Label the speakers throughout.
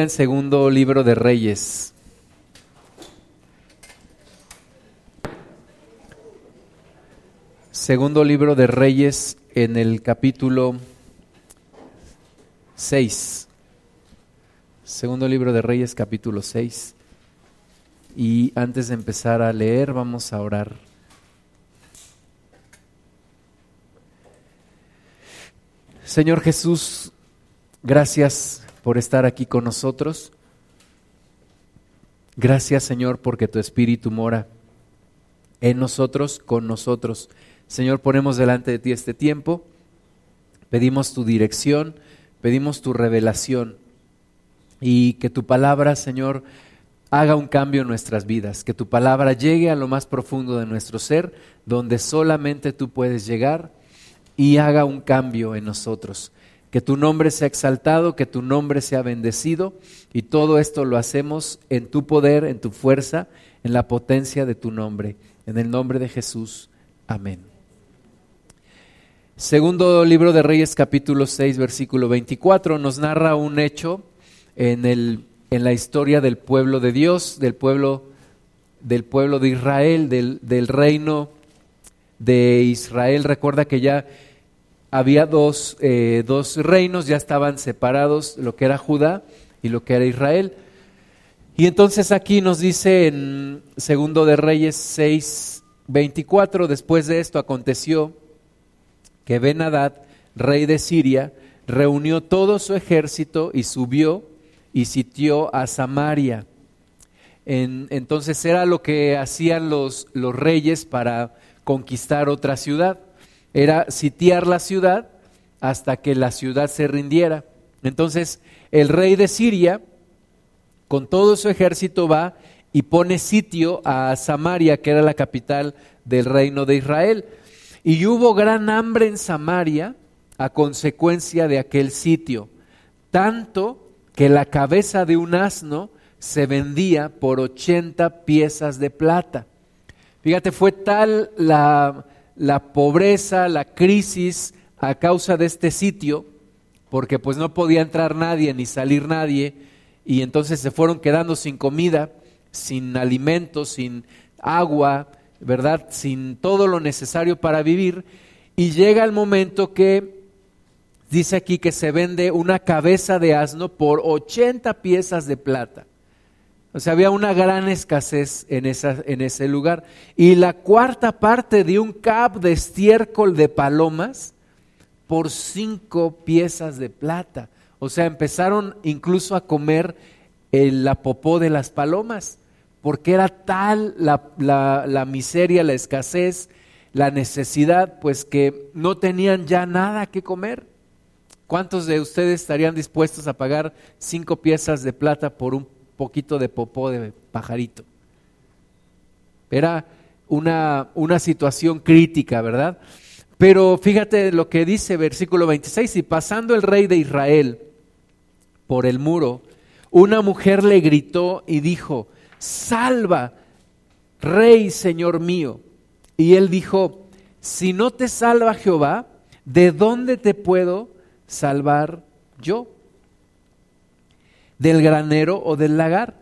Speaker 1: en segundo libro de Reyes. Segundo libro de Reyes en el capítulo 6. Segundo libro de Reyes capítulo 6. Y antes de empezar a leer, vamos a orar. Señor Jesús, gracias por estar aquí con nosotros. Gracias Señor porque tu Espíritu mora en nosotros, con nosotros. Señor, ponemos delante de ti este tiempo, pedimos tu dirección, pedimos tu revelación y que tu palabra, Señor, haga un cambio en nuestras vidas, que tu palabra llegue a lo más profundo de nuestro ser, donde solamente tú puedes llegar y haga un cambio en nosotros que tu nombre sea exaltado, que tu nombre sea bendecido y todo esto lo hacemos en tu poder, en tu fuerza, en la potencia de tu nombre. En el nombre de Jesús. Amén. Segundo libro de Reyes capítulo 6 versículo 24 nos narra un hecho en, el, en la historia del pueblo de Dios, del pueblo, del pueblo de Israel, del, del reino de Israel. Recuerda que ya había dos, eh, dos reinos, ya estaban separados, lo que era Judá y lo que era Israel. Y entonces aquí nos dice en Segundo de Reyes 6, 24, después de esto aconteció que Ben-Hadad, rey de Siria, reunió todo su ejército y subió y sitió a Samaria. entonces era lo que hacían los, los reyes para conquistar otra ciudad era sitiar la ciudad hasta que la ciudad se rindiera. Entonces el rey de Siria, con todo su ejército, va y pone sitio a Samaria, que era la capital del reino de Israel. Y hubo gran hambre en Samaria a consecuencia de aquel sitio, tanto que la cabeza de un asno se vendía por 80 piezas de plata. Fíjate, fue tal la, la pobreza, la crisis a causa de este sitio, porque pues no podía entrar nadie ni salir nadie, y entonces se fueron quedando sin comida, sin alimentos, sin agua, ¿verdad? Sin todo lo necesario para vivir, y llega el momento que dice aquí que se vende una cabeza de asno por 80 piezas de plata. O sea, había una gran escasez en, esa, en ese lugar. Y la cuarta parte de un cap de estiércol de palomas por cinco piezas de plata. O sea, empezaron incluso a comer el, la popó de las palomas, porque era tal la, la, la miseria, la escasez, la necesidad, pues que no tenían ya nada que comer. ¿Cuántos de ustedes estarían dispuestos a pagar cinco piezas de plata por un poquito de popó de pajarito. Era una, una situación crítica, ¿verdad? Pero fíjate lo que dice versículo 26, y pasando el rey de Israel por el muro, una mujer le gritó y dijo, salva, rey, señor mío. Y él dijo, si no te salva Jehová, ¿de dónde te puedo salvar yo? Del granero o del lagar.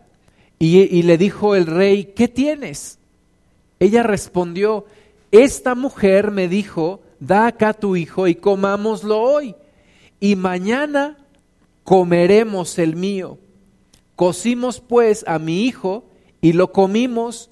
Speaker 1: Y, le dijo el rey, ¿qué tienes? Ella respondió, esta mujer me dijo, da acá tu hijo y comámoslo hoy. Y mañana comeremos el mío. Cocimos pues a mi hijo y lo comimos.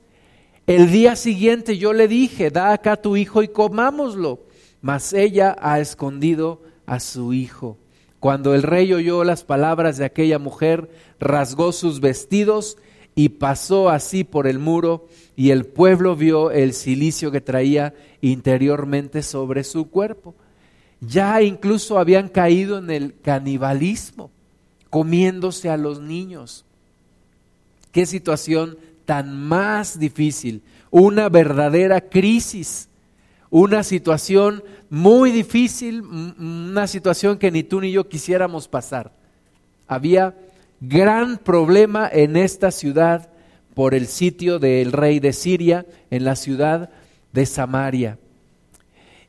Speaker 1: El día siguiente yo le dije, da acá tu hijo y comámoslo. Mas ella ha escondido a su hijo. Cuando el rey oyó las palabras de aquella mujer, rasgó sus vestidos y pasó así por el muro, y el pueblo vio el cilicio que traía interiormente sobre su cuerpo. Ya incluso habían caído en el canibalismo, comiéndose a los niños. Qué situación tan más difícil, una verdadera crisis una situación muy difícil, una situación que ni tú ni yo quisiéramos pasar. Había gran problema en esta ciudad por el sitio del rey de Siria, en la ciudad de Samaria.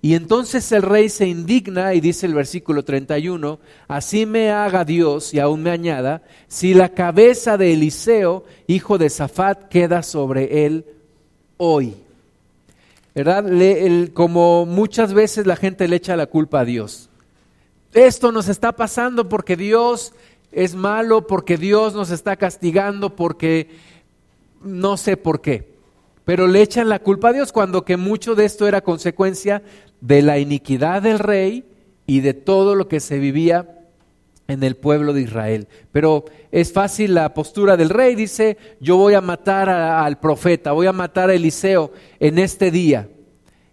Speaker 1: Y entonces el rey se indigna y dice el versículo 31, así me haga Dios y aún me añada, si la cabeza de Eliseo, hijo de Safat, queda sobre él hoy. ¿Verdad? como muchas veces la gente le echa la culpa a Dios. Esto nos está pasando porque Dios es malo, porque Dios nos está castigando, porque no sé por qué. Pero le echan la culpa a Dios cuando que mucho de esto era consecuencia de la iniquidad del rey y de todo lo que se vivía en el pueblo de Israel. Pero es fácil la postura del rey, dice, yo voy a matar al profeta, voy a matar a Eliseo en este día.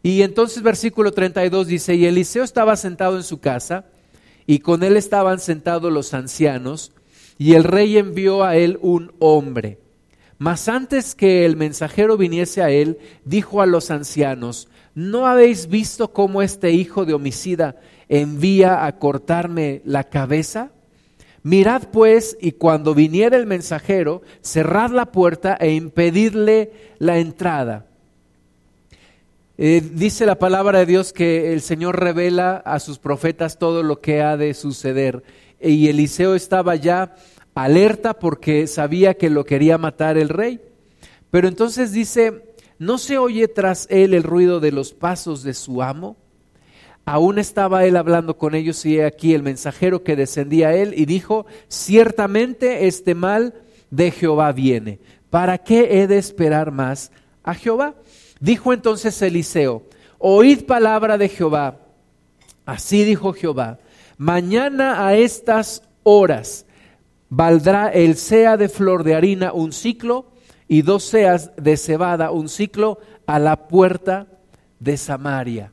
Speaker 1: Y entonces versículo 32 dice, y Eliseo estaba sentado en su casa, y con él estaban sentados los ancianos, y el rey envió a él un hombre. Mas antes que el mensajero viniese a él, dijo a los ancianos, ¿no habéis visto cómo este hijo de homicida envía a cortarme la cabeza? Mirad pues, y cuando viniera el mensajero, cerrad la puerta e impedidle la entrada. Eh, dice la palabra de Dios que el Señor revela a sus profetas todo lo que ha de suceder. Y Eliseo estaba ya alerta porque sabía que lo quería matar el rey. Pero entonces dice, ¿no se oye tras él el ruido de los pasos de su amo? Aún estaba él hablando con ellos y he aquí el mensajero que descendía a él y dijo, ciertamente este mal de Jehová viene. ¿Para qué he de esperar más a Jehová? Dijo entonces Eliseo, oíd palabra de Jehová. Así dijo Jehová, mañana a estas horas valdrá el sea de flor de harina un ciclo y dos seas de cebada un ciclo a la puerta de Samaria.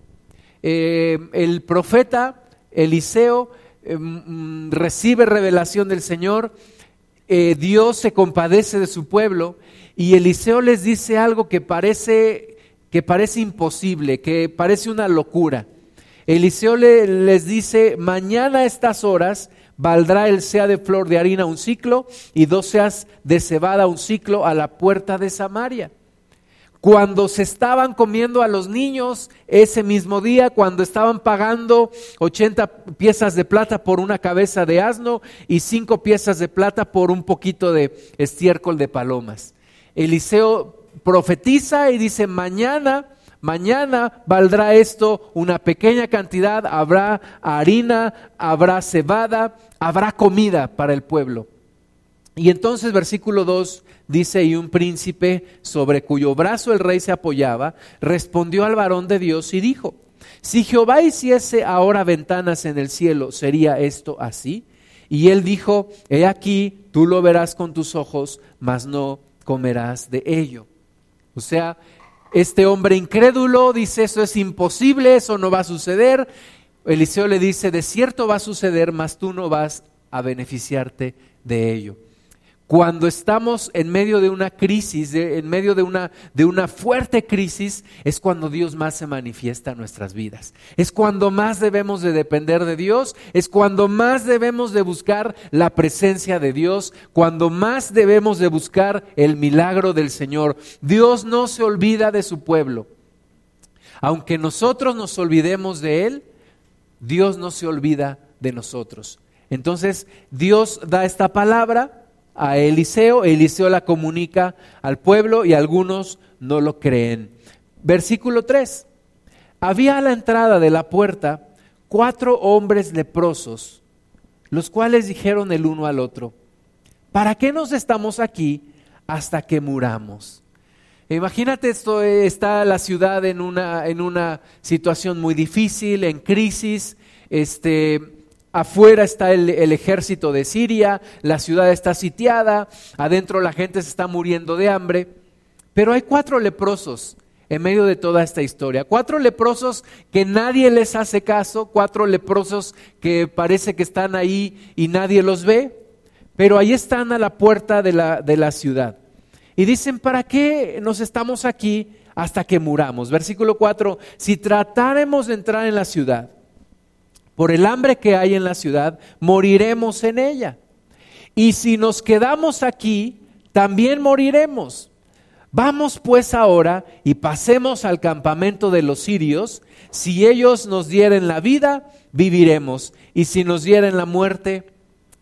Speaker 1: Eh, el profeta Eliseo eh, mm, recibe revelación del Señor, eh, Dios se compadece de su pueblo y Eliseo les dice algo que parece que parece imposible, que parece una locura. Eliseo les dice, mañana a estas horas valdrá el sea de flor de harina un ciclo y dos seas de cebada un ciclo a la puerta de Samaria. Cuando se estaban comiendo a los niños ese mismo día, cuando estaban pagando 80 piezas de plata por una cabeza de asno y cinco piezas de plata por un poquito de estiércol de palomas. Eliseo profetiza y dice, mañana, mañana valdrá esto una pequeña cantidad, habrá harina, habrá cebada, habrá comida para el pueblo. Y entonces versículo 2 dice, y un príncipe sobre cuyo brazo el rey se apoyaba, respondió al varón de Dios y dijo, si Jehová hiciese ahora ventanas en el cielo, ¿sería esto así? Y él dijo, he aquí, tú lo verás con tus ojos, mas no comerás de ello. O sea, este hombre incrédulo dice, eso es imposible, eso no va a suceder. Eliseo le dice, de cierto va a suceder, mas tú no vas a beneficiarte de ello. Cuando estamos en medio de una crisis, en medio de una, de una fuerte crisis, es cuando Dios más se manifiesta en nuestras vidas. Es cuando más debemos de depender de Dios, es cuando más debemos de buscar la presencia de Dios, cuando más debemos de buscar el milagro del Señor. Dios no se olvida de su pueblo. Aunque nosotros nos olvidemos de Él, Dios no se olvida de nosotros. Entonces, Dios da esta palabra a Eliseo, Eliseo la comunica al pueblo y algunos no lo creen. Versículo 3. Había a la entrada de la puerta cuatro hombres leprosos, los cuales dijeron el uno al otro, ¿para qué nos estamos aquí hasta que muramos? Imagínate esto, está la ciudad en una, en una situación muy difícil, en crisis, este, Afuera está el, ejército de Siria, la ciudad está sitiada, adentro la gente se está muriendo de hambre, pero hay cuatro leprosos en medio de toda esta historia. Cuatro leprosos que nadie les hace caso, cuatro leprosos que parece que están ahí y nadie los ve, pero ahí están a la puerta de la, de la ciudad. Y dicen, ¿para qué nos estamos aquí hasta que muramos? Versículo 4, si tratáramos de entrar en la ciudad por el hambre que hay en la ciudad, moriremos en ella. Y si nos quedamos aquí, también moriremos. Vamos pues ahora y pasemos al campamento de los sirios. Si ellos nos dieren la vida, viviremos. Y si nos dieren la muerte,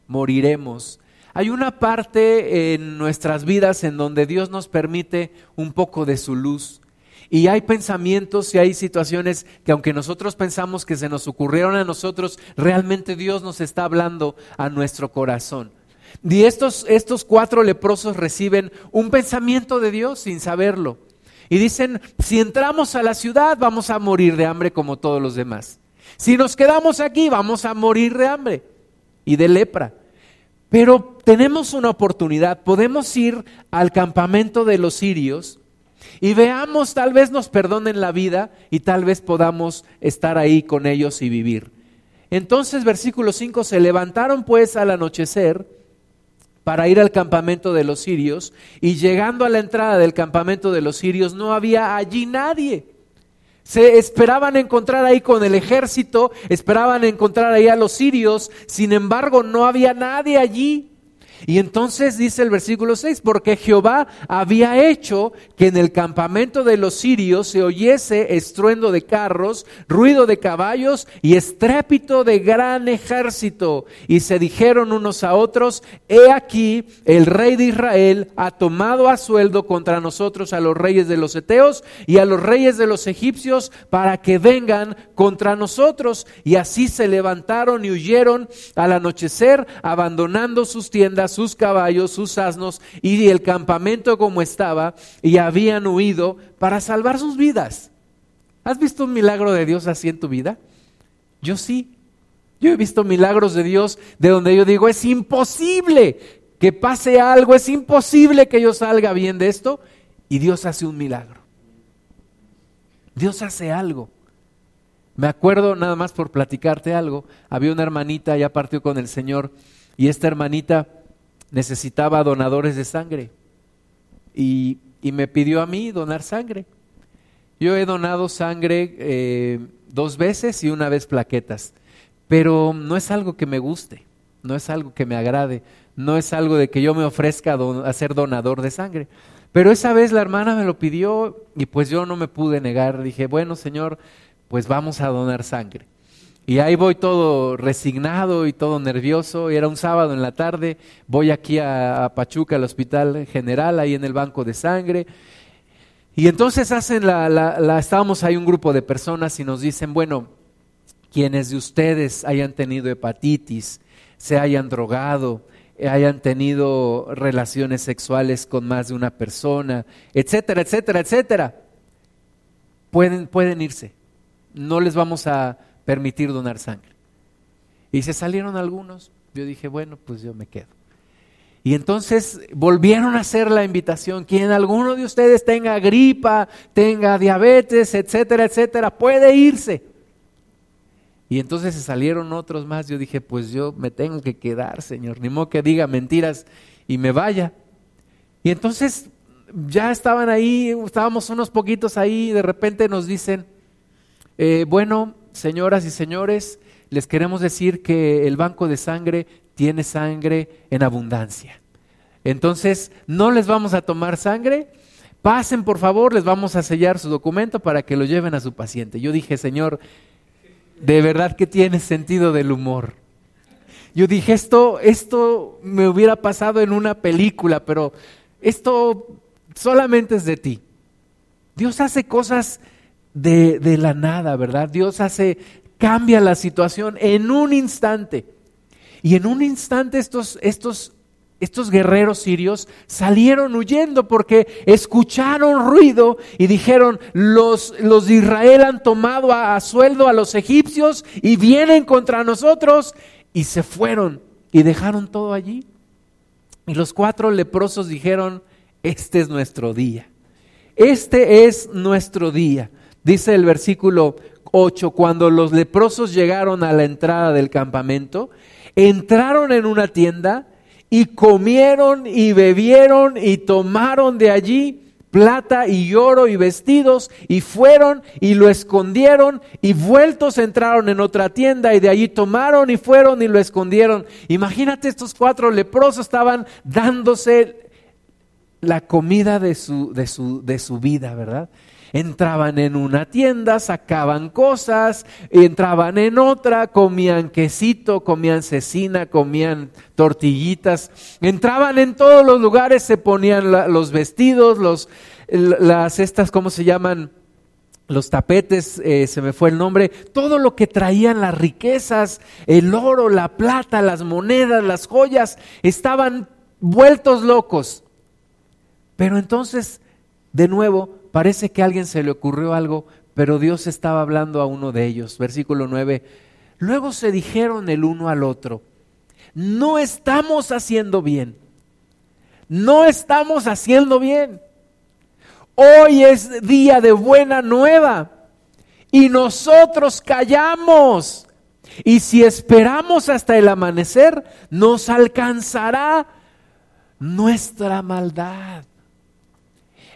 Speaker 1: moriremos. Hay una parte en nuestras vidas en donde Dios nos permite un poco de su luz. Y hay pensamientos y hay situaciones que aunque nosotros pensamos que se nos ocurrieron a nosotros, realmente Dios nos está hablando a nuestro corazón. Y estos, estos cuatro leprosos reciben un pensamiento de Dios sin saberlo. Y dicen, si entramos a la ciudad vamos a morir de hambre como todos los demás. Si nos quedamos aquí vamos a morir de hambre y de lepra. Pero tenemos una oportunidad, podemos ir al campamento de los sirios y veamos, tal vez nos perdonen la vida y tal vez podamos estar ahí con ellos y vivir. Entonces, versículo 5, se levantaron pues al anochecer para ir al campamento de los sirios y llegando a la entrada del campamento de los sirios no había allí nadie. Se esperaban encontrar ahí con el ejército, esperaban encontrar ahí a los sirios, sin embargo no había nadie allí. Y entonces dice el versículo 6, porque Jehová había hecho que en el campamento de los sirios se oyese estruendo de carros, ruido de caballos y estrépito de gran ejército. Y se dijeron unos a otros, he aquí, el rey de Israel ha tomado a sueldo contra nosotros a los reyes de los Eteos y a los reyes de los egipcios para que vengan contra nosotros. Y así se levantaron y huyeron al anochecer, abandonando sus tiendas sus caballos, sus asnos y el campamento como estaba y habían huido para salvar sus vidas. ¿Has visto un milagro de Dios así en tu vida? Yo sí. Yo he visto milagros de Dios de donde yo digo, es imposible que pase algo, es imposible que yo salga bien de esto. Y Dios hace un milagro. Dios hace algo. Me acuerdo nada más por platicarte algo, había una hermanita, ya partió con el Señor, y esta hermanita necesitaba donadores de sangre y, me pidió a mí donar sangre. Yo he donado sangre eh, dos veces y una vez plaquetas, pero no es algo que me guste, no es algo que me agrade, no es algo de que yo me ofrezca a ser donador de sangre. Pero esa vez la hermana me lo pidió y pues yo no me pude negar. Dije, bueno, Señor, pues vamos a donar sangre. Y ahí voy todo resignado y todo nervioso. Era un sábado en la tarde. Voy aquí a, Pachuca, al hospital general, ahí en el banco de sangre. Y entonces hacen la, la, estábamos ahí un grupo de personas y nos dicen, bueno, quienes de ustedes hayan tenido hepatitis, se hayan drogado, hayan tenido relaciones sexuales con más de una persona, etcétera, etcétera, etcétera, pueden, pueden irse. No les vamos a permitir donar sangre. Y se salieron algunos. Yo dije, bueno, pues yo me quedo. Y entonces volvieron a hacer la invitación, quien alguno de ustedes tenga gripa, tenga diabetes, etcétera, etcétera, puede irse. Y entonces se salieron otros más. Yo dije, pues yo me tengo que quedar, Señor. Ni modo que diga mentiras y me vaya. Y entonces ya estaban ahí, estábamos unos poquitos ahí, y de repente nos dicen, eh, bueno, señoras y señores, les queremos decir que el banco de sangre tiene sangre en abundancia. Entonces, no les vamos a tomar sangre. Pasen, por favor, les vamos a sellar su documento para que lo lleven a su paciente. Yo dije, Señor, de verdad que tiene sentido del humor. Yo dije, esto, esto me hubiera pasado en una película, pero esto solamente es de ti. Dios hace cosas de, la nada, ¿verdad? Dios hace, cambia la situación en un instante. Y en un instante estos, estos, estos guerreros sirios salieron huyendo porque escucharon ruido y dijeron, los, los de Israel han tomado a, a, sueldo a los egipcios y vienen contra nosotros. Y se fueron y dejaron todo allí. Y los cuatro leprosos dijeron, este es nuestro día. Este es nuestro día. Dice el versículo 8, cuando los leprosos llegaron a la entrada del campamento, entraron en una tienda y comieron y bebieron y tomaron de allí plata y oro y vestidos y fueron y lo escondieron y vueltos entraron en otra tienda y de allí tomaron y fueron y lo escondieron. Imagínate estos cuatro leprosos estaban dándose la comida de su, de su, de su vida, ¿verdad? Entraban en una tienda, sacaban cosas, entraban en otra, comían quesito, comían cecina, comían tortillitas, entraban en todos los lugares, se ponían los vestidos, los, las estas, ¿cómo se llaman? los tapetes, eh, se me fue el nombre, todo lo que traían las riquezas, el oro, la plata, las monedas, las joyas, estaban vueltos locos. Pero entonces, de nuevo, parece que a alguien se le ocurrió algo, pero Dios estaba hablando a uno de ellos. Versículo 9. Luego se dijeron el uno al otro, no estamos haciendo bien, no estamos haciendo bien. Hoy es día de buena nueva y nosotros callamos. Y si esperamos hasta el amanecer, nos alcanzará nuestra maldad.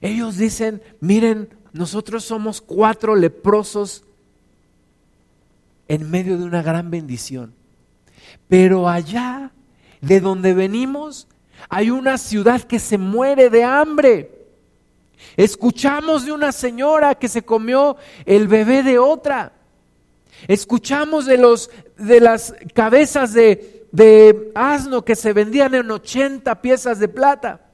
Speaker 1: Ellos dicen, miren, nosotros somos cuatro leprosos en medio de una gran bendición. Pero allá, de donde venimos, hay una ciudad que se muere de hambre. Escuchamos de una señora que se comió el bebé de otra. Escuchamos de, los, de las cabezas de, de asno que se vendían en 80 piezas de plata.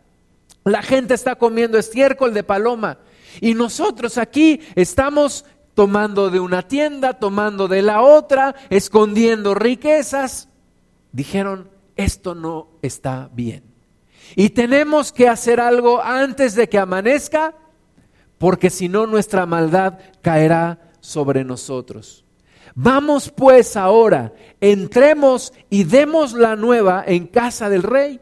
Speaker 1: La gente está comiendo estiércol de paloma y nosotros aquí estamos tomando de una tienda, tomando de la otra, escondiendo riquezas. Dijeron, esto no está bien. Y tenemos que hacer algo antes de que amanezca, porque si no nuestra maldad caerá sobre nosotros. Vamos pues ahora, entremos y demos la nueva en casa del rey.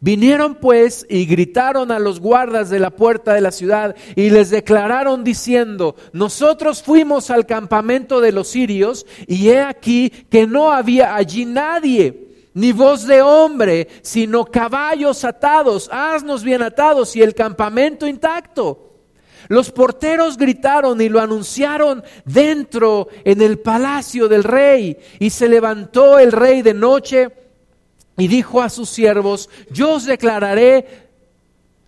Speaker 1: Vinieron pues y gritaron a los guardas de la puerta de la ciudad y les declararon diciendo, nosotros fuimos al campamento de los sirios y he aquí que no había allí nadie, ni voz de hombre, sino caballos atados, asnos bien atados y el campamento intacto. Los porteros gritaron y lo anunciaron dentro en el palacio del rey y se levantó el rey de noche y dijo a sus siervos, yo os declararé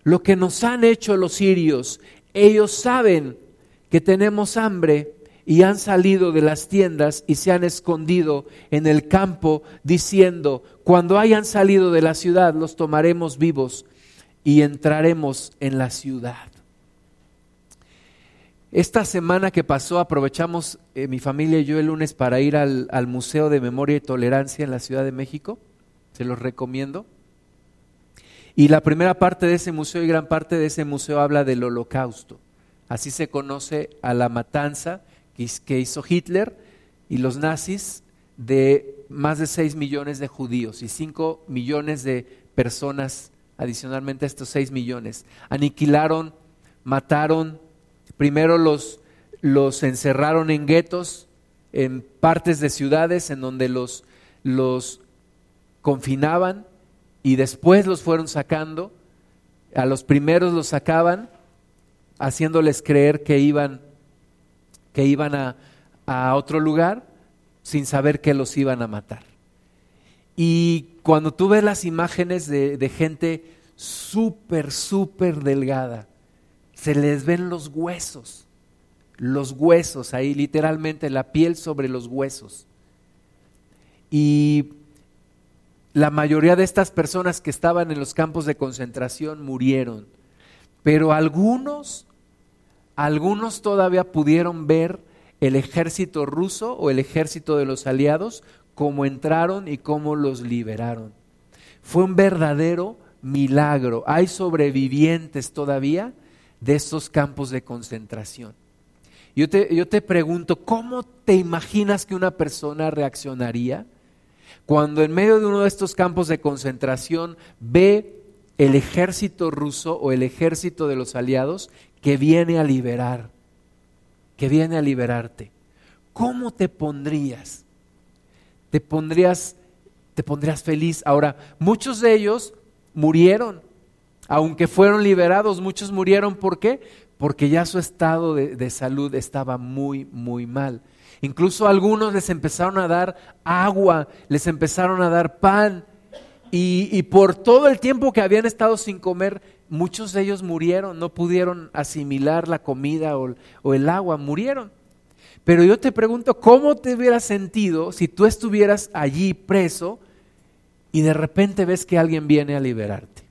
Speaker 1: lo que nos han hecho los sirios. Ellos saben que tenemos hambre y han salido de las tiendas y se han escondido en el campo diciendo, cuando hayan salido de la ciudad los tomaremos vivos y entraremos en la ciudad. Esta semana que pasó aprovechamos eh, mi familia y yo el lunes para ir al, al Museo de Memoria y Tolerancia en la Ciudad de México se los recomiendo. Y la primera parte de ese museo y gran parte de ese museo habla del holocausto. Así se conoce a la matanza que hizo Hitler y los nazis de más de 6 millones de judíos y 5 millones de personas adicionalmente a estos 6 millones. Aniquilaron, mataron, primero los, los encerraron en guetos, en partes de ciudades en donde los, los confinaban y después los fueron sacando. A los primeros los sacaban haciéndoles creer que iban, que iban a, a otro lugar sin saber que los iban a matar. Y cuando tú ves las imágenes de, de gente súper, súper delgada, se les ven los huesos, los huesos ahí, literalmente la piel sobre los huesos. Y la mayoría de estas personas que estaban en los campos de concentración murieron, pero algunos, algunos todavía pudieron ver el ejército ruso o el ejército de los aliados, cómo entraron y cómo los liberaron. Fue un verdadero milagro. Hay sobrevivientes todavía de estos campos de concentración. Yo te, yo te pregunto, ¿cómo te imaginas que una persona reaccionaría? Cuando en medio de uno de estos campos de concentración ve el ejército ruso o el ejército de los aliados que viene a liberar, que viene a liberarte. ¿Cómo te pondrías? Te pondrías te pondrías feliz. Ahora, muchos de ellos murieron, aunque fueron liberados, muchos murieron, ¿por qué? Porque ya su estado de, de salud estaba muy, muy mal. Incluso algunos les empezaron a dar agua, les empezaron a dar pan y, por todo el tiempo que habían estado sin comer, muchos de ellos murieron, no pudieron asimilar la comida o, o el agua, murieron. Pero yo te pregunto, ¿cómo te hubieras sentido si tú estuvieras allí preso y de repente ves que alguien viene a liberarte?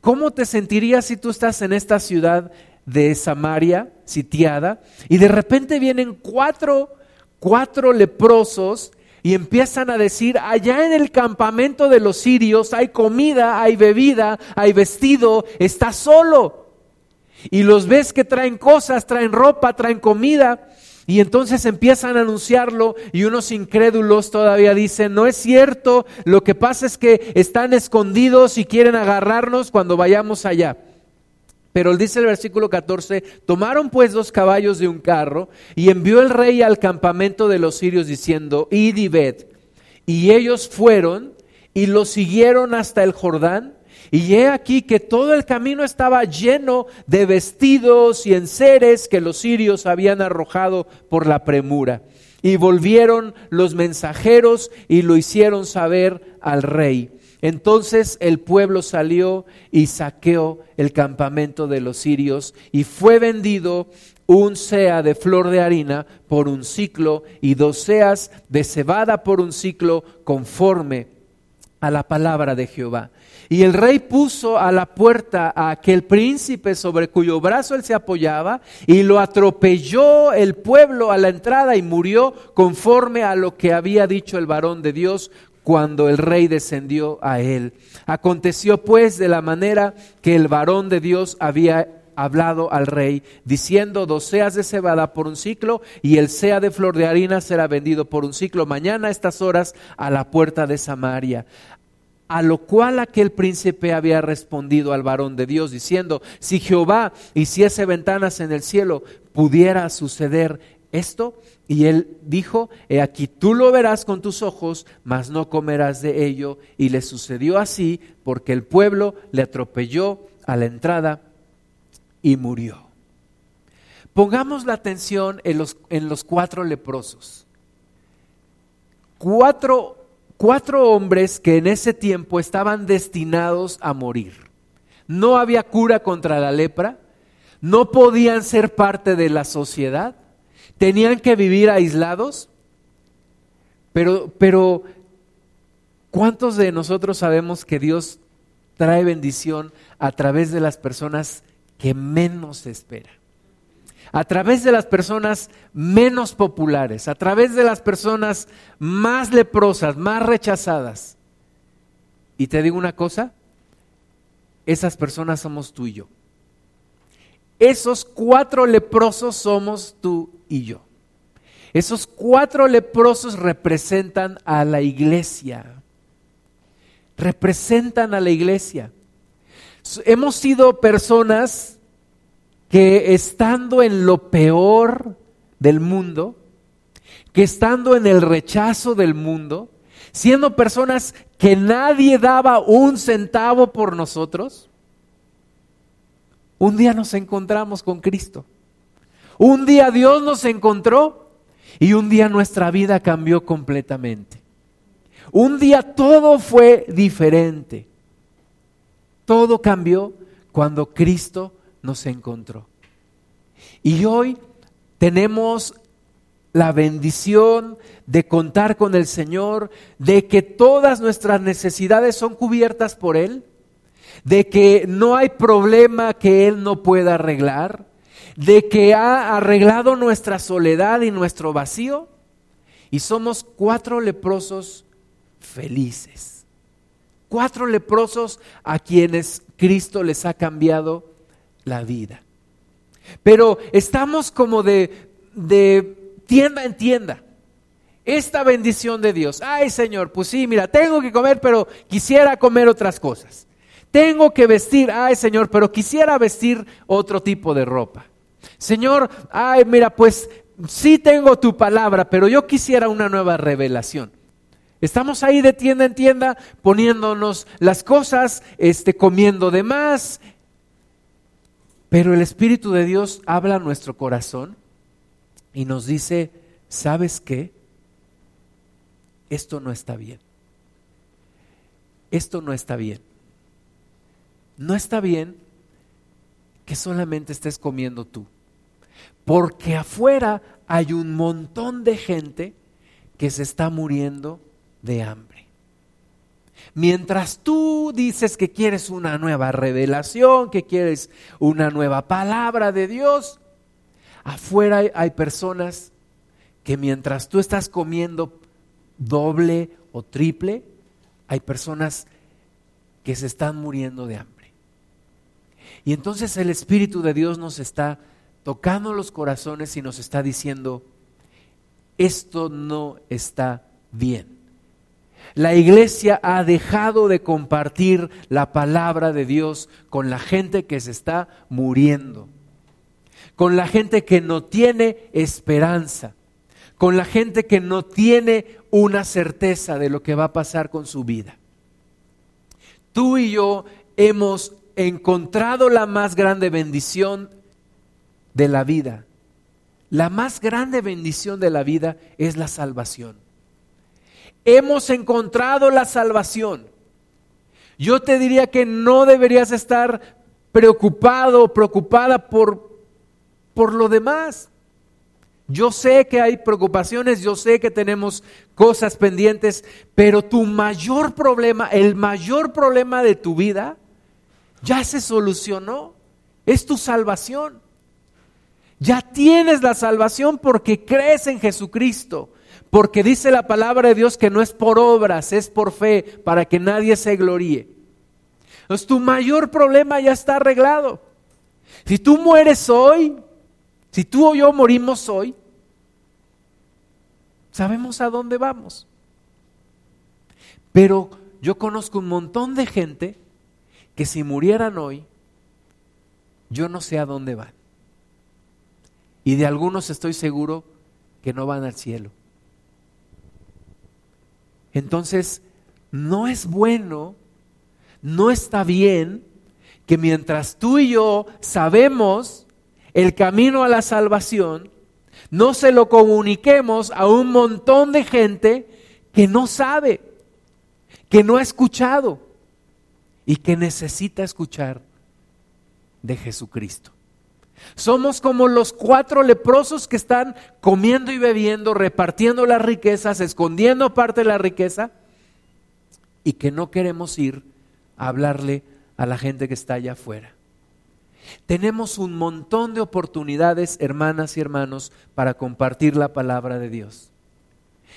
Speaker 1: ¿Cómo te sentirías si tú estás en esta ciudad de Samaria, sitiada, y de repente vienen cuatro, cuatro leprosos y empiezan a decir, allá en el campamento de los sirios hay comida, hay bebida, hay vestido, está solo. Y los ves que traen cosas, traen ropa, traen comida. Y entonces empiezan a anunciarlo y unos incrédulos todavía dicen, no es cierto, lo que pasa es que están escondidos y quieren agarrarnos cuando vayamos allá. Pero dice el versículo 14, tomaron pues dos caballos de un carro y envió el rey al campamento de los sirios diciendo, id y ved. Y ellos fueron y lo siguieron hasta el Jordán. Y he aquí que todo el camino estaba lleno de vestidos y enseres que los sirios habían arrojado por la premura. Y volvieron los mensajeros y lo hicieron saber al rey. Entonces el pueblo salió y saqueó el campamento de los sirios y fue vendido un sea de flor de harina por un ciclo y dos seas de cebada por un ciclo conforme a la palabra de Jehová. Y el rey puso a la puerta a aquel príncipe sobre cuyo brazo él se apoyaba y lo atropelló el pueblo a la entrada y murió conforme a lo que había dicho el varón de Dios cuando el rey descendió a él. Aconteció pues de la manera que el varón de Dios había hablado al rey, diciendo, dos seas de cebada por un ciclo y el sea de flor de harina será vendido por un ciclo mañana a estas horas a la puerta de Samaria. A lo cual aquel príncipe había respondido al varón de Dios, diciendo, si Jehová hiciese ventanas en el cielo, pudiera suceder esto? Y él dijo, he aquí tú lo verás con tus ojos, mas no comerás de ello. Y le sucedió así porque el pueblo le atropelló a la entrada y murió. Pongamos la atención en los, en los cuatro leprosos. Cuatro, cuatro hombres que en ese tiempo estaban destinados a morir. No había cura contra la lepra, no podían ser parte de la sociedad tenían que vivir aislados, pero, pero ¿cuántos de nosotros sabemos que Dios trae bendición a través de las personas que menos espera? A través de las personas menos populares, a través de las personas más leprosas, más rechazadas. Y te digo una cosa, esas personas somos tú y yo. Esos cuatro leprosos somos tú y yo. Esos cuatro leprosos representan a la iglesia. Representan a la iglesia. Hemos sido personas que estando en lo peor del mundo, que estando en el rechazo del mundo, siendo personas que nadie daba un centavo por nosotros, un día nos encontramos con Cristo. Un día Dios nos encontró y un día nuestra vida cambió completamente. Un día todo fue diferente. Todo cambió cuando Cristo nos encontró. Y hoy tenemos la bendición de contar con el Señor, de que todas nuestras necesidades son cubiertas por Él, de que no hay problema que Él no pueda arreglar, de que ha arreglado nuestra soledad y nuestro vacío y somos cuatro leprosos felices. Cuatro leprosos a quienes Cristo les ha cambiado la vida. Pero estamos como de, de tienda en tienda. Esta bendición de Dios. Ay Señor, pues sí, mira, tengo que comer, pero quisiera comer otras cosas. Tengo que vestir, ay Señor, pero quisiera vestir otro tipo de ropa. Señor, ay, mira, pues sí tengo tu palabra, pero yo quisiera una nueva revelación. Estamos ahí de tienda en tienda poniéndonos las cosas, este, comiendo de más. Pero el Espíritu de Dios habla a nuestro corazón y nos dice, ¿sabes qué? Esto no está bien. esto no está bien. No está bien que solamente estés comiendo tú. Porque afuera hay un montón de gente que se está muriendo de hambre. Mientras tú dices que quieres una nueva revelación, que quieres una nueva palabra de Dios, afuera hay, personas que mientras tú estás comiendo doble o triple, hay personas que se están muriendo de hambre. Y entonces el Espíritu de Dios nos está tocando los corazones y nos está diciendo, esto no está bien. La iglesia ha dejado de compartir la palabra de Dios con la gente que se está muriendo, con la gente que no tiene esperanza, con la gente que no tiene una certeza de lo que va a pasar con su vida. Tú y yo hemos encontrado la más grande bendición de la vida. La más grande bendición de la vida es la salvación. Hemos encontrado la salvación. Yo te diría que no deberías estar preocupado o preocupada por, por lo demás. Yo sé que hay preocupaciones, yo sé que tenemos cosas pendientes, pero tu mayor problema, el mayor problema de tu vida, ya se solucionó. Es tu salvación. Ya tienes la salvación porque crees en Jesucristo. Porque dice la palabra de Dios que no es por obras, es por fe, para que nadie se gloríe. Entonces tu mayor problema ya está arreglado. Si tú mueres hoy, si tú o yo morimos hoy, sabemos a dónde vamos. Pero yo conozco un montón de gente que si murieran hoy, yo no sé a dónde van. Y de algunos estoy seguro que no van al cielo. Entonces, no es bueno, no está bien que mientras tú y yo sabemos el camino a la salvación, no se lo comuniquemos a un montón de gente que no sabe, que no ha escuchado y que necesita escuchar de Jesucristo. Somos como los cuatro leprosos que están comiendo y bebiendo, repartiendo las riquezas, escondiendo parte de la riqueza y que no queremos ir a hablarle a la gente que está allá afuera. Tenemos un montón de oportunidades, hermanas y hermanos, para compartir la palabra de Dios.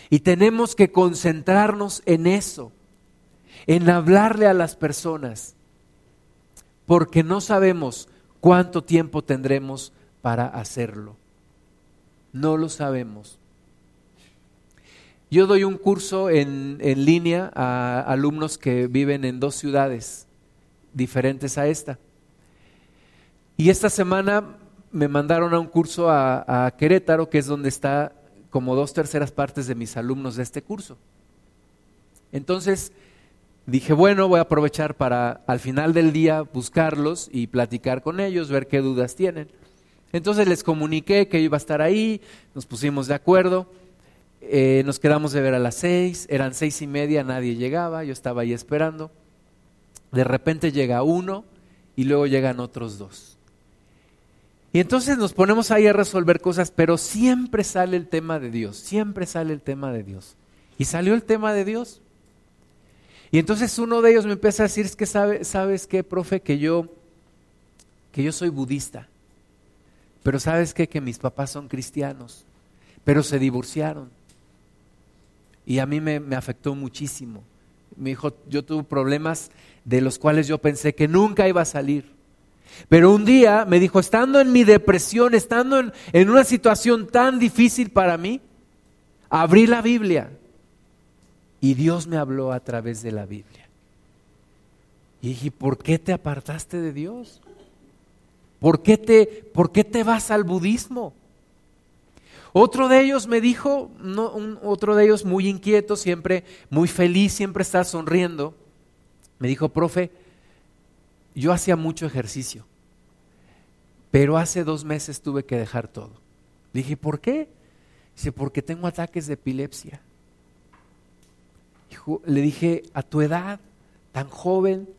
Speaker 1: Y tenemos que concentrarnos en eso en hablarle a las personas, porque no sabemos cuánto tiempo tendremos para hacerlo. No lo sabemos. Yo doy un curso en, en, línea a alumnos que viven en dos ciudades diferentes a esta. Y esta semana me mandaron a un curso a, a Querétaro, que es donde está como dos terceras partes de mis alumnos de este curso. Entonces, dije, bueno, voy a aprovechar para al final del día buscarlos y platicar con ellos, ver qué dudas tienen. Entonces les comuniqué que iba a estar ahí, nos pusimos de acuerdo, eh, nos quedamos de ver a las seis, eran seis y media, nadie llegaba, yo estaba ahí esperando. De repente llega uno y luego llegan otros dos. Y entonces nos ponemos ahí a resolver cosas, pero siempre sale el tema de Dios, siempre sale el tema de Dios. Y salió el tema de Dios. Y entonces uno de ellos me empieza a decir, que sabe, sabes qué, profe, que yo, que yo soy budista. Pero sabes qué, que mis papás son cristianos, pero se divorciaron. Y a mí me, me afectó muchísimo. Me dijo, yo tuve problemas de los cuales yo pensé que nunca iba a salir. Pero un día me dijo, estando en mi depresión, estando en, en una situación tan difícil para mí, abrí la Biblia y Dios me habló a través de la Biblia. Y dije, ¿por qué te apartaste de Dios? ¿Por qué te, por qué te vas al budismo? Otro de ellos me dijo, otro de ellos muy inquieto, siempre muy feliz, siempre está sonriendo, me dijo, profe, yo hacía mucho ejercicio, pero hace dos meses tuve que dejar todo. dije, ¿por qué? Dice, porque tengo ataques de epilepsia le dije, a tu edad, tan joven.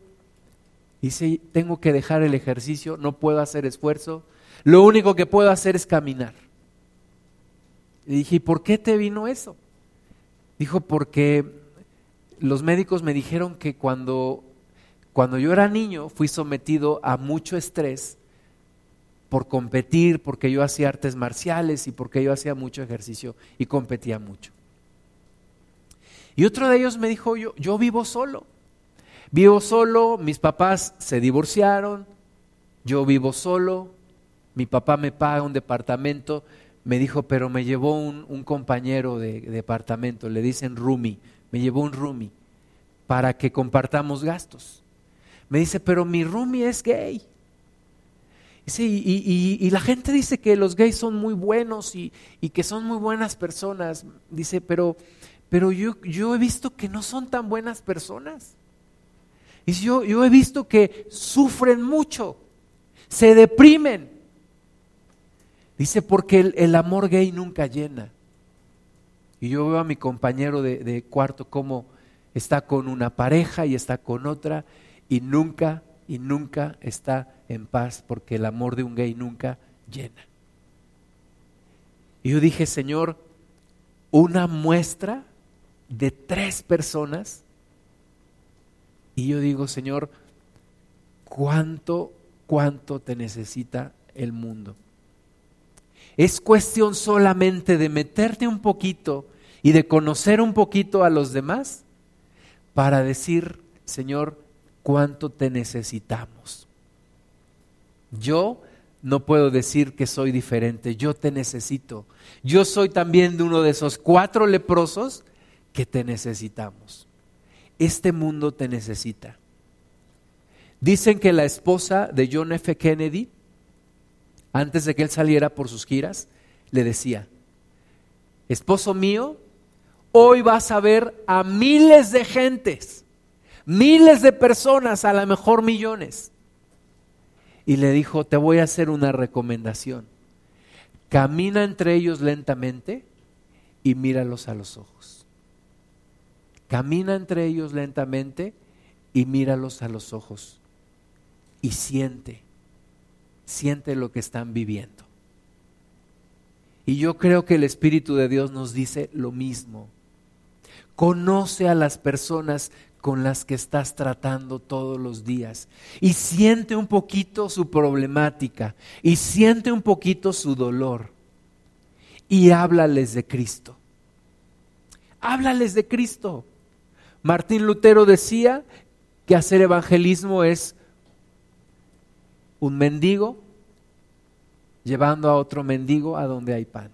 Speaker 1: Dice, tengo que dejar el ejercicio, no puedo hacer esfuerzo, lo único que puedo hacer es caminar. Y dije, ¿y por qué te vino eso? Dijo, porque los médicos me dijeron que cuando, cuando yo era niño fui sometido a mucho estrés por competir, porque yo hacía artes marciales y porque yo hacía mucho ejercicio y competía mucho. Y otro de ellos me dijo, yo, yo vivo solo, vivo solo, mis papás se divorciaron, yo vivo solo, mi papá me paga un departamento, me dijo, pero me llevó un, compañero de, departamento, le dicen Rumi, me llevó un Rumi para que compartamos gastos. Me dice, pero mi Rumi es gay. Sí, y, la gente dice que los gays son muy buenos y, que son muy buenas personas. Dice, pero, pero yo, yo, he visto que no son tan buenas personas. Y yo, yo he visto que sufren mucho, se deprimen. Dice, porque el, amor gay nunca llena. Y yo veo a mi compañero de, de cuarto como está con una pareja y está con otra y nunca y nunca está en paz porque el amor de un gay nunca llena. Y yo dije, Señor, una muestra de tres personas. Y yo digo, Señor, ¿cuánto, cuánto te necesita el mundo? Es cuestión solamente de meterte un poquito y de conocer un poquito a los demás para decir, Señor, cuánto te necesitamos. Yo no puedo decir que soy diferente, yo te necesito. Yo soy también de uno de esos cuatro leprosos que te necesitamos. Este mundo te necesita. Dicen que la esposa de John F. Kennedy, antes de que él saliera por sus giras, le decía, esposo mío, hoy vas a ver a miles de gentes miles de personas, a lo mejor millones. Y le dijo, te voy a hacer una recomendación. Camina entre ellos lentamente y míralos a los ojos. Camina entre ellos lentamente y míralos a los ojos. Y siente, siente lo que están viviendo. Y yo creo que el Espíritu de Dios nos dice lo mismo. Conoce a las personas con las que estás tratando todos los días y siente un poquito su problemática y siente un poquito su dolor y háblales de Cristo. Háblales de Cristo. Martín Lutero decía que hacer evangelismo es un mendigo llevando a otro mendigo a donde hay pan.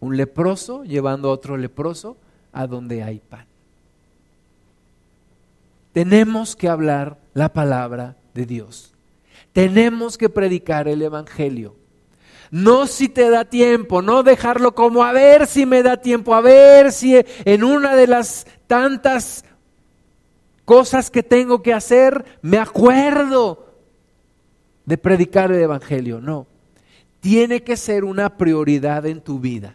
Speaker 1: Un leproso llevando a otro leproso a donde hay pan. Tenemos que hablar la palabra de Dios. Tenemos que predicar el Evangelio. No si te da tiempo, no dejarlo como a ver si me da tiempo, a ver si en una de las tantas cosas que tengo que hacer me acuerdo de predicar el Evangelio. No, tiene que ser una prioridad en tu vida.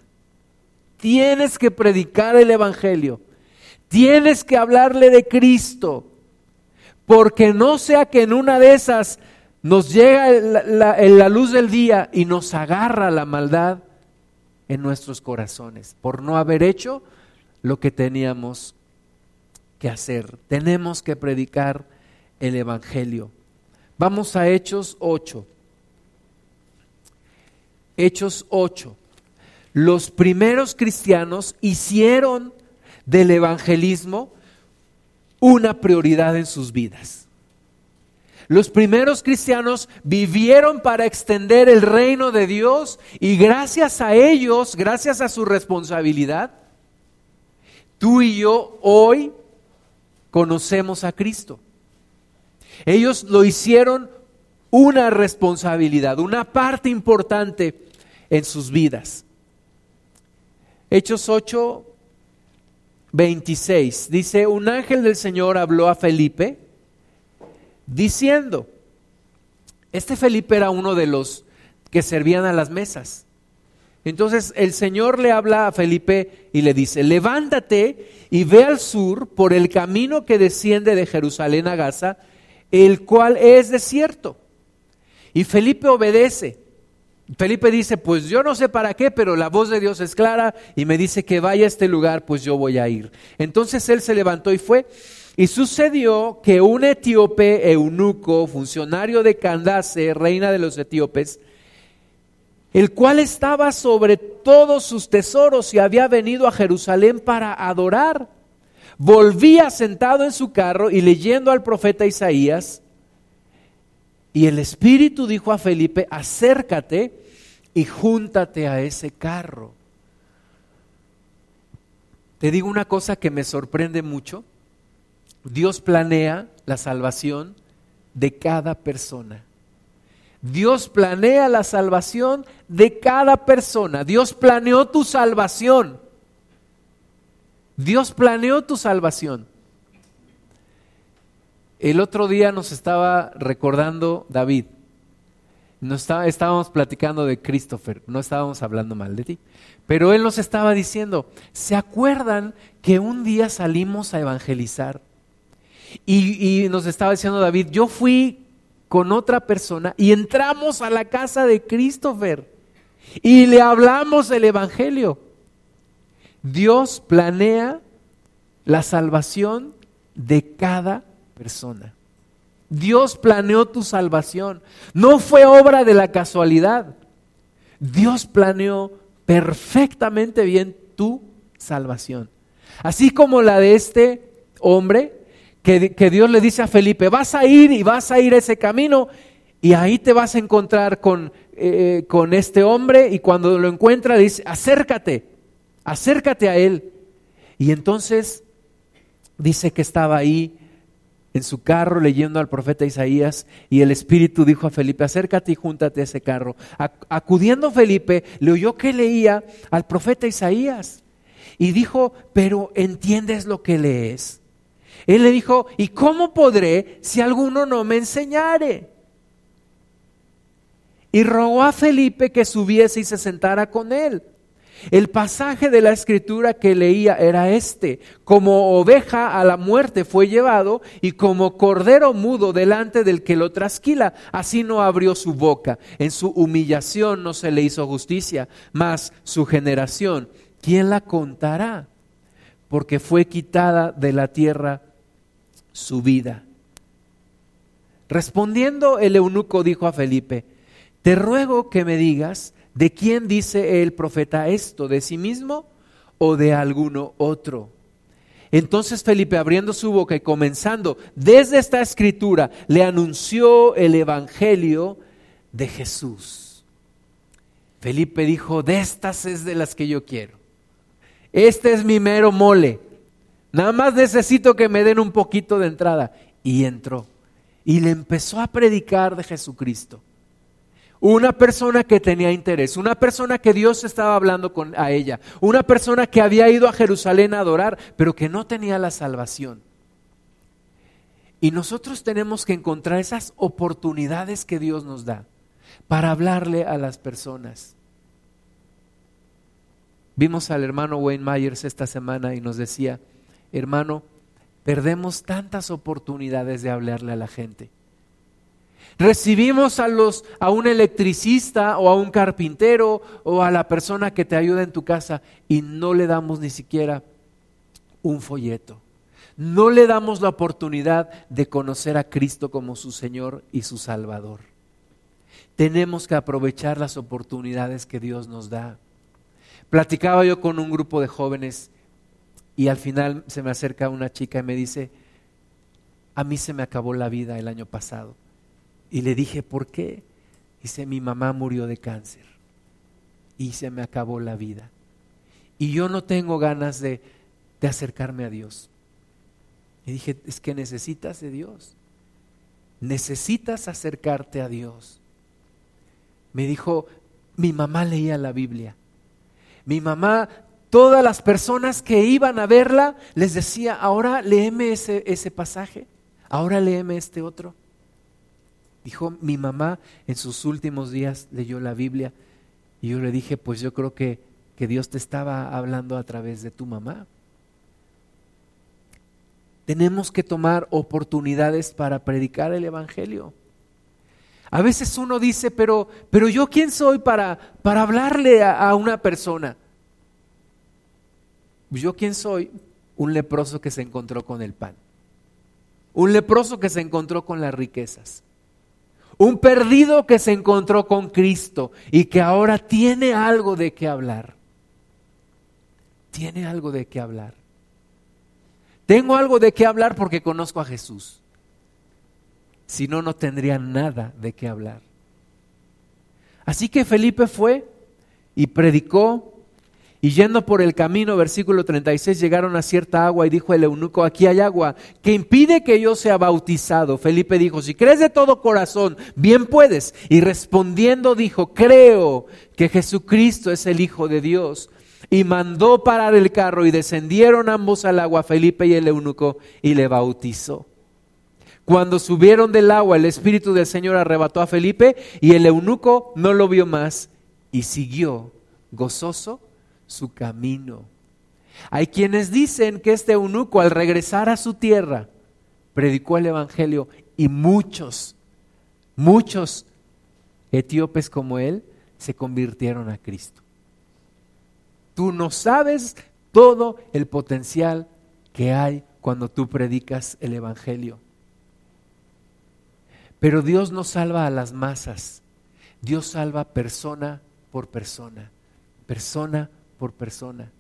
Speaker 1: Tienes que predicar el Evangelio. Tienes que hablarle de Cristo, porque no sea que en una de esas nos llega la, la, luz del día y nos agarra la maldad en nuestros corazones por no haber hecho lo que teníamos que hacer. Tenemos que predicar el Evangelio. Vamos a Hechos 8. Hechos 8. Los primeros cristianos hicieron del evangelismo una prioridad en sus vidas. Los primeros cristianos vivieron para extender el reino de Dios y gracias a ellos, gracias a su responsabilidad, tú y yo hoy conocemos a Cristo. Ellos lo hicieron una responsabilidad, una parte importante en sus vidas. Hechos 8, 26. Dice, un ángel del Señor habló a Felipe diciendo, este Felipe era uno de los que servían a las mesas. Entonces el Señor le habla a Felipe y le dice, levántate y ve al sur por el camino que desciende de Jerusalén a Gaza, el cual es desierto. Y Felipe obedece. Felipe dice, pues yo no sé para qué, pero la voz de Dios es clara y me dice que vaya a este lugar, pues yo voy a ir. Entonces él se levantó y fue. Y sucedió que un etíope eunuco, funcionario de Candace, reina de los etíopes, el cual estaba sobre todos sus tesoros y había venido a Jerusalén para adorar. Volvía sentado en su carro y leyendo al profeta Isaías, y el Espíritu dijo a Felipe, acércate y júntate a ese carro. Te digo una cosa que me sorprende mucho. Dios planea la salvación de cada persona. Dios planea la salvación de cada persona. Dios planeó tu salvación. Dios planeó tu salvación. El otro día nos estaba recordando David. Nos estábamos platicando de Christopher, no estábamos hablando mal de ti. Pero él nos estaba diciendo, ¿se acuerdan que un día salimos a evangelizar? Y, nos estaba diciendo David, yo fui con otra persona y entramos a la casa de Christopher y le hablamos del Evangelio. Dios planea la salvación de cada persona. Dios planeó tu salvación. No fue obra de la casualidad. Dios planeó perfectamente bien tu salvación. Así como la de este hombre que, Dios le dice a Felipe, vas a ir y vas a ir ese camino y ahí te vas a encontrar con, eh, con este hombre y cuando lo encuentra dice, acércate, acércate a él. Y entonces dice que estaba ahí en su carro leyendo al profeta Isaías y el Espíritu dijo a Felipe, acércate y júntate a ese carro. Acudiendo Felipe, le oyó que leía al profeta Isaías y dijo, pero ¿entiendes lo que lees? Él le dijo, ¿y cómo podré si alguno no me enseñare? Y rogó a Felipe que subiese y se sentara con él. El pasaje de la escritura que leía era este, como oveja a la muerte fue llevado y como cordero mudo delante del que lo trasquila, así no abrió su boca. En su humillación no se le hizo justicia, mas su generación, ¿quién la contará? Porque fue quitada de la tierra su vida. Respondiendo el eunuco dijo a Felipe, te ruego que me digas de quién dice el profeta esto, de sí mismo o de alguno otro. Entonces Felipe, abriendo su boca y comenzando desde esta escritura, le anunció el Evangelio de Jesús. Felipe dijo, de estas es de las que yo quiero. Este es mi mero mole. Nada más necesito que me den un poquito de entrada. Y entró. Y le empezó a predicar de Jesucristo. Una persona que tenía interés, una persona que Dios estaba hablando con, a ella, una persona que había ido a Jerusalén a adorar, pero que no tenía la salvación. Y nosotros tenemos que encontrar esas oportunidades que Dios nos da para hablarle a las personas. Vimos al hermano Wayne Myers esta semana y nos decía, hermano, perdemos tantas oportunidades de hablarle a la gente. Recibimos a, los, a un electricista o a un carpintero o a la persona que te ayuda en tu casa y no le damos ni siquiera un folleto. No le damos la oportunidad de conocer a Cristo como su Señor y su Salvador. Tenemos que aprovechar las oportunidades que Dios nos da. Platicaba yo con un grupo de jóvenes y al final se me acerca una chica y me dice, a mí se me acabó la vida el año pasado. Y le dije, ¿por qué? Dice, mi mamá murió de cáncer y se me acabó la vida. Y yo no tengo ganas de, de acercarme a Dios. Y dije, es que necesitas de Dios. Necesitas acercarte a Dios. Me dijo, mi mamá leía la Biblia. Mi mamá todas las personas que iban a verla les decía, ahora léeme ese, ese pasaje, ahora léeme este otro. Dijo, mi mamá en sus últimos días leyó la Biblia Y yo le dije, pues yo creo que, que Dios te estaba hablando a través de tu mamá. Tenemos que tomar oportunidades para predicar el Evangelio. A veces uno dice, pero, pero yo quién soy para, para hablarle a, a una persona. Yo quién soy, un leproso que se encontró con el pan. Un leproso que se encontró con las riquezas. Un perdido que se encontró con Cristo y que ahora tiene algo de qué hablar. Tiene algo de qué hablar. Tengo algo de qué hablar porque conozco a Jesús. Si no, no tendría nada de qué hablar. Así que Felipe fue y predicó y yendo por el camino, versículo 36, llegaron a cierta agua y dijo el eunuco, aquí hay agua que impide que yo sea bautizado. Felipe dijo, si crees de todo corazón, bien puedes. Y respondiendo dijo, creo que Jesucristo es el Hijo de Dios. Y mandó parar el carro y descendieron ambos al agua, Felipe y el eunuco, y le bautizó. Cuando subieron del agua, el Espíritu del Señor arrebató a Felipe y el eunuco no lo vio más y siguió gozoso su camino. Hay quienes dicen que este eunuco al regresar a su tierra predicó el Evangelio y muchos, muchos etíopes como él se convirtieron a Cristo. Tú no sabes todo el potencial que hay cuando tú predicas el Evangelio. Pero Dios no salva a las masas, Dios salva persona por persona, persona por persona.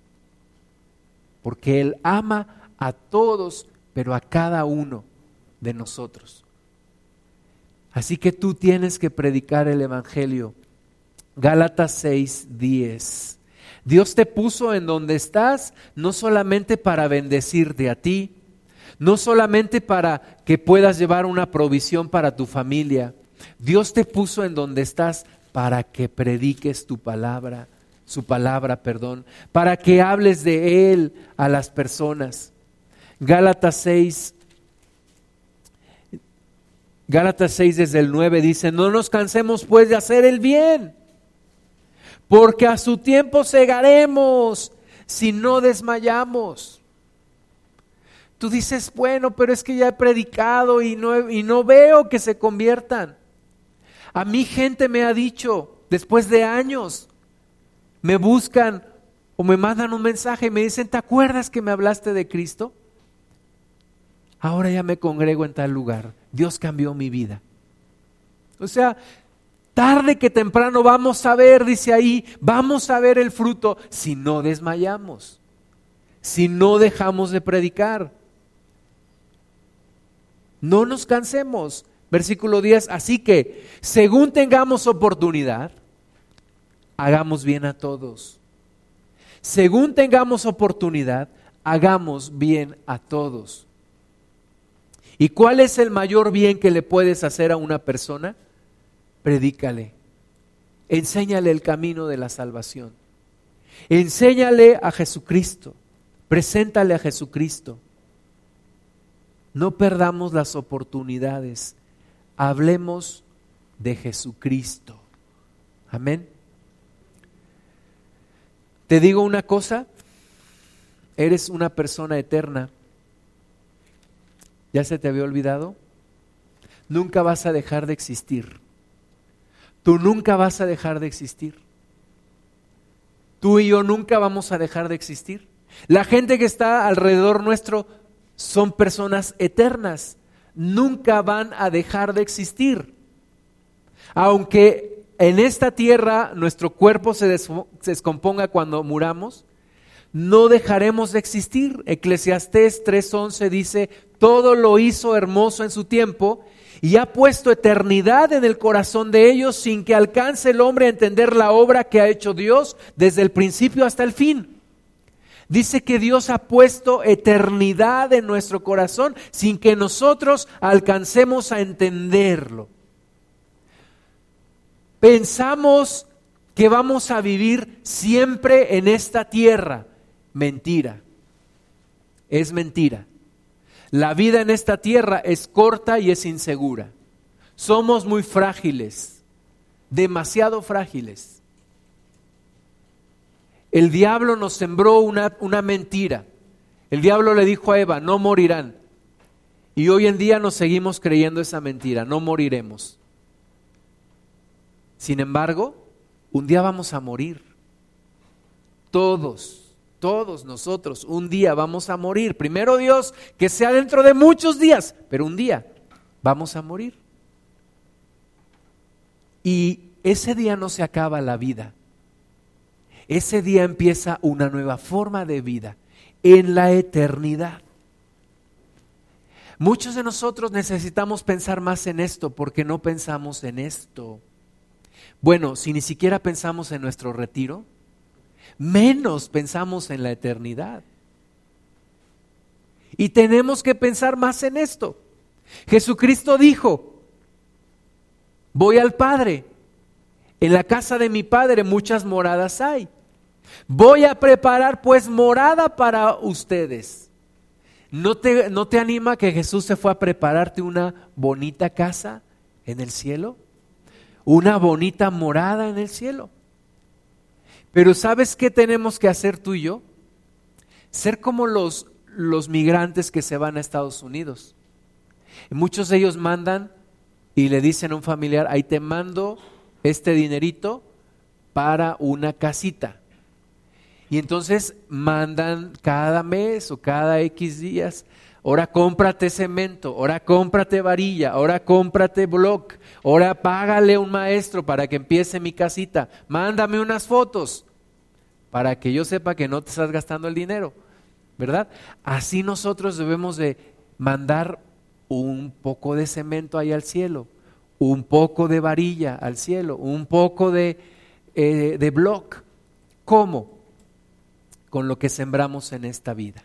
Speaker 1: Porque Él ama a todos, pero a cada uno de nosotros. Así que tú tienes que predicar el Evangelio. Gálatas 6, 10. Dios te puso en donde estás no solamente para bendecirte a ti, no solamente para que puedas llevar una provisión para tu familia. Dios te puso en donde estás para que prediques tu palabra su palabra, perdón, para que hables de Él a las personas. Gálatas 6, Gálatas 6 desde el 9 dice, no nos cansemos pues de hacer el bien, porque a su tiempo cegaremos si no desmayamos. Tú dices, bueno, pero es que ya he predicado y no, y no veo que se conviertan. A mí gente me ha dicho, después de años, me buscan o me mandan un mensaje y me dicen, ¿te acuerdas que me hablaste de Cristo? Ahora ya me congrego en tal lugar. Dios cambió mi vida. O sea, tarde que temprano vamos a ver, dice ahí, vamos a ver el fruto si no desmayamos, si no dejamos de predicar. No nos cansemos. Versículo 10, así que según tengamos oportunidad, hagamos bien a todos. Según tengamos oportunidad, hagamos bien a todos. ¿Y cuál es el mayor bien que le puedes hacer a una persona? Predícale. Enséñale el camino de la salvación. Enséñale a Jesucristo. Preséntale a Jesucristo. No perdamos las oportunidades. Hablemos de Jesucristo. Amén. Te digo una cosa, eres una persona eterna. ¿Ya se te había olvidado? Nunca vas a dejar de existir. Tú nunca vas a dejar de existir. Tú y yo nunca vamos a dejar de existir. La gente que está alrededor nuestro son personas eternas. Nunca van a dejar de existir. Aunque en esta tierra nuestro cuerpo se, descomponga cuando muramos, no dejaremos de existir. Eclesiastés 3:11 dice, todo lo hizo hermoso en su tiempo y ha puesto eternidad en el corazón de ellos sin que alcance el hombre a entender la obra que ha hecho Dios desde el principio hasta el fin. Dice que Dios ha puesto eternidad en nuestro corazón sin que nosotros alcancemos a entenderlo. Pensamos que vamos a vivir siempre en esta tierra. Mentira. Es mentira. La vida en esta tierra es corta y es insegura. Somos muy frágiles, demasiado frágiles. el diablo nos sembró una, una mentira. El diablo le dijo a Eva, no morirán. Y hoy en día nos seguimos creyendo esa mentira, no moriremos. Sin embargo, un día vamos a morir. Todos, todos nosotros, un día vamos a morir. Primero Dios, que sea dentro de muchos días, pero un día vamos a morir. Y ese día no se acaba la vida. Ese día empieza una nueva forma de vida en la eternidad. Muchos de nosotros necesitamos pensar más en esto porque no pensamos en esto. Bueno, si ni siquiera pensamos en nuestro retiro, menos pensamos en la eternidad. Y tenemos que pensar más en esto. Jesucristo dijo, voy al Padre, en la casa de mi Padre muchas moradas hay. Voy a preparar pues morada para ustedes. ¿No te, ¿No te anima que Jesús se fue a prepararte una bonita casa en el cielo? Una bonita morada en el cielo. Pero ¿sabes qué tenemos que hacer tú y yo? Ser como los, los migrantes que se van a Estados Unidos. muchos de ellos mandan y le dicen a un familiar, ahí te mando este dinerito para una casita. Y entonces mandan cada mes o cada X días, ahora cómprate cemento, ahora cómprate varilla, ahora cómprate block, ahora págale un maestro para que empiece mi casita, mándame unas fotos para que yo sepa que no te estás gastando el dinero, ¿verdad? Así nosotros debemos de mandar un poco de cemento ahí al cielo, un poco de varilla al cielo, un poco de, eh, de block. ¿Cómo? con lo que sembramos en esta vida.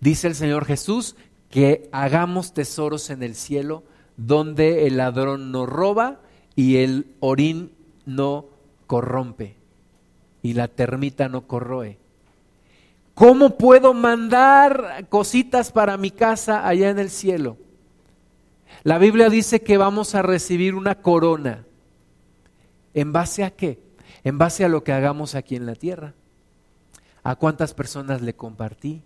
Speaker 1: Dice el Señor Jesús que hagamos tesoros en el cielo donde el ladrón no roba y el orín no corrompe y la termita no corroe. ¿Cómo puedo mandar cositas para mi casa allá en el cielo? La Biblia dice que vamos a recibir una corona. ¿En base a qué? En base a lo que hagamos aquí en la tierra. ¿A cuántas personas le compartí?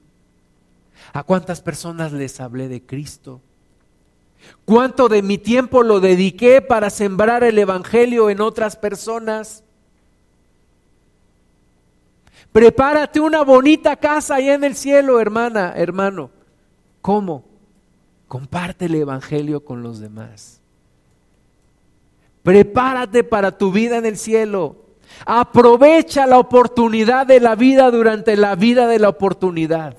Speaker 1: ¿A cuántas personas les hablé de Cristo? ¿Cuánto de mi tiempo lo dediqué para sembrar el Evangelio en otras personas? Prepárate una bonita casa allá en el cielo, hermana, hermano. ¿Cómo? Comparte el Evangelio con los demás. Prepárate para tu vida en el cielo. Aprovecha la oportunidad de la vida durante la vida de la oportunidad.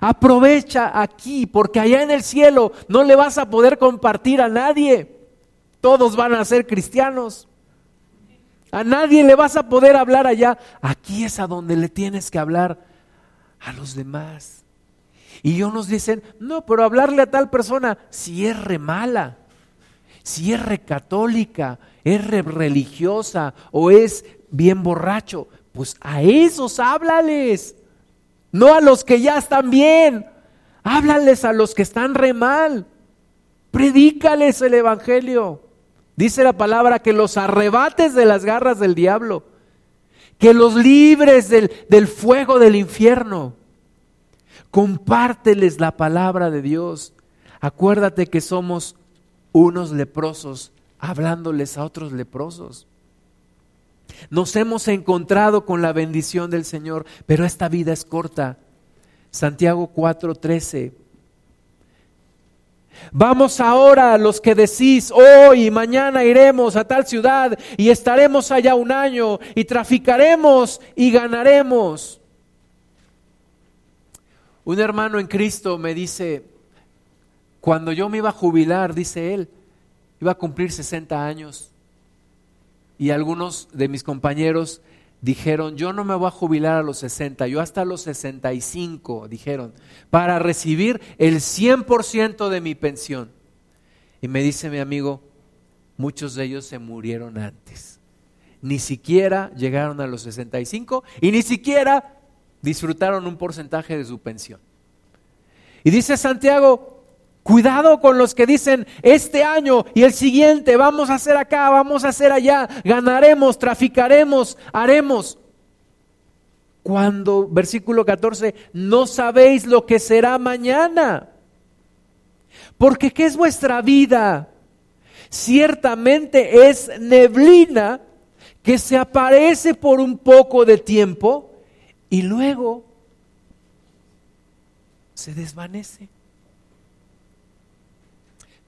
Speaker 1: Aprovecha aquí, porque allá en el cielo no le vas a poder compartir a nadie. Todos van a ser cristianos. A nadie le vas a poder hablar allá. Aquí es a donde le tienes que hablar a los demás. Y ellos nos dicen, no, pero hablarle a tal persona, si es re mala, si es re católica, es religiosa o es bien borracho, pues a esos háblales, no a los que ya están bien, háblales a los que están re mal, predícales el Evangelio. Dice la palabra que los arrebates de las garras del diablo, que los libres del, del fuego del infierno. Compárteles la palabra de Dios. Acuérdate que somos unos leprosos hablándoles a otros leprosos. Nos hemos encontrado con la bendición del Señor, pero esta vida es corta. Santiago 4:13. Vamos ahora los que decís, hoy y mañana iremos a tal ciudad y estaremos allá un año y traficaremos y ganaremos. Un hermano en Cristo me dice, cuando yo me iba a jubilar, dice él, iba a cumplir 60 años. Y algunos de mis compañeros dijeron, yo no me voy a jubilar a los 60, yo hasta los 65, dijeron, para recibir el 100% de mi pensión. Y me dice mi amigo, muchos de ellos se murieron antes. Ni siquiera llegaron a los 65 y ni siquiera disfrutaron un porcentaje de su pensión. Y dice Santiago, Cuidado con los que dicen, este año y el siguiente vamos a hacer acá, vamos a hacer allá, ganaremos, traficaremos, haremos. Cuando, versículo 14, no sabéis lo que será mañana. Porque ¿qué es vuestra vida? Ciertamente es neblina que se aparece por un poco de tiempo y luego se desvanece.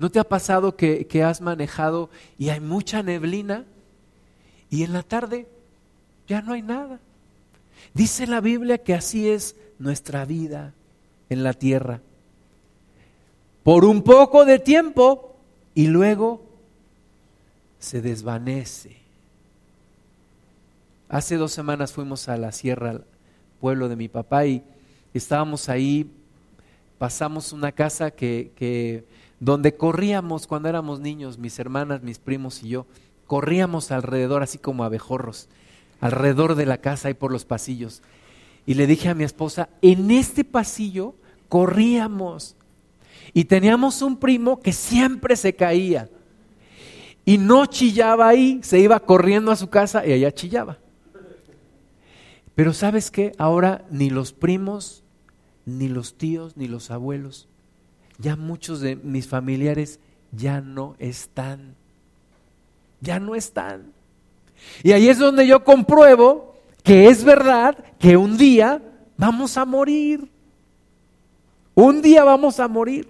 Speaker 1: ¿No te ha pasado que, que, has manejado y hay mucha neblina y en la tarde ya no hay nada? Dice la Biblia que así es nuestra vida en la tierra. Por un poco de tiempo y luego se desvanece. Hace dos semanas fuimos a la sierra, al pueblo de mi papá, y estábamos ahí, pasamos una casa que, que donde corríamos cuando éramos niños, mis hermanas, mis primos y yo, corríamos alrededor así como abejorros alrededor de la casa y por los pasillos. Y le dije a mi esposa, en este pasillo corríamos y teníamos un primo que siempre se caía y no chillaba ahí, se iba corriendo a su casa y allá chillaba. Pero sabes qué, ahora ni los primos, ni los tíos, ni los abuelos, ya muchos de mis familiares ya no están, ya no están. Y ahí es donde yo compruebo que es verdad que un día vamos a morir. Un día vamos a morir.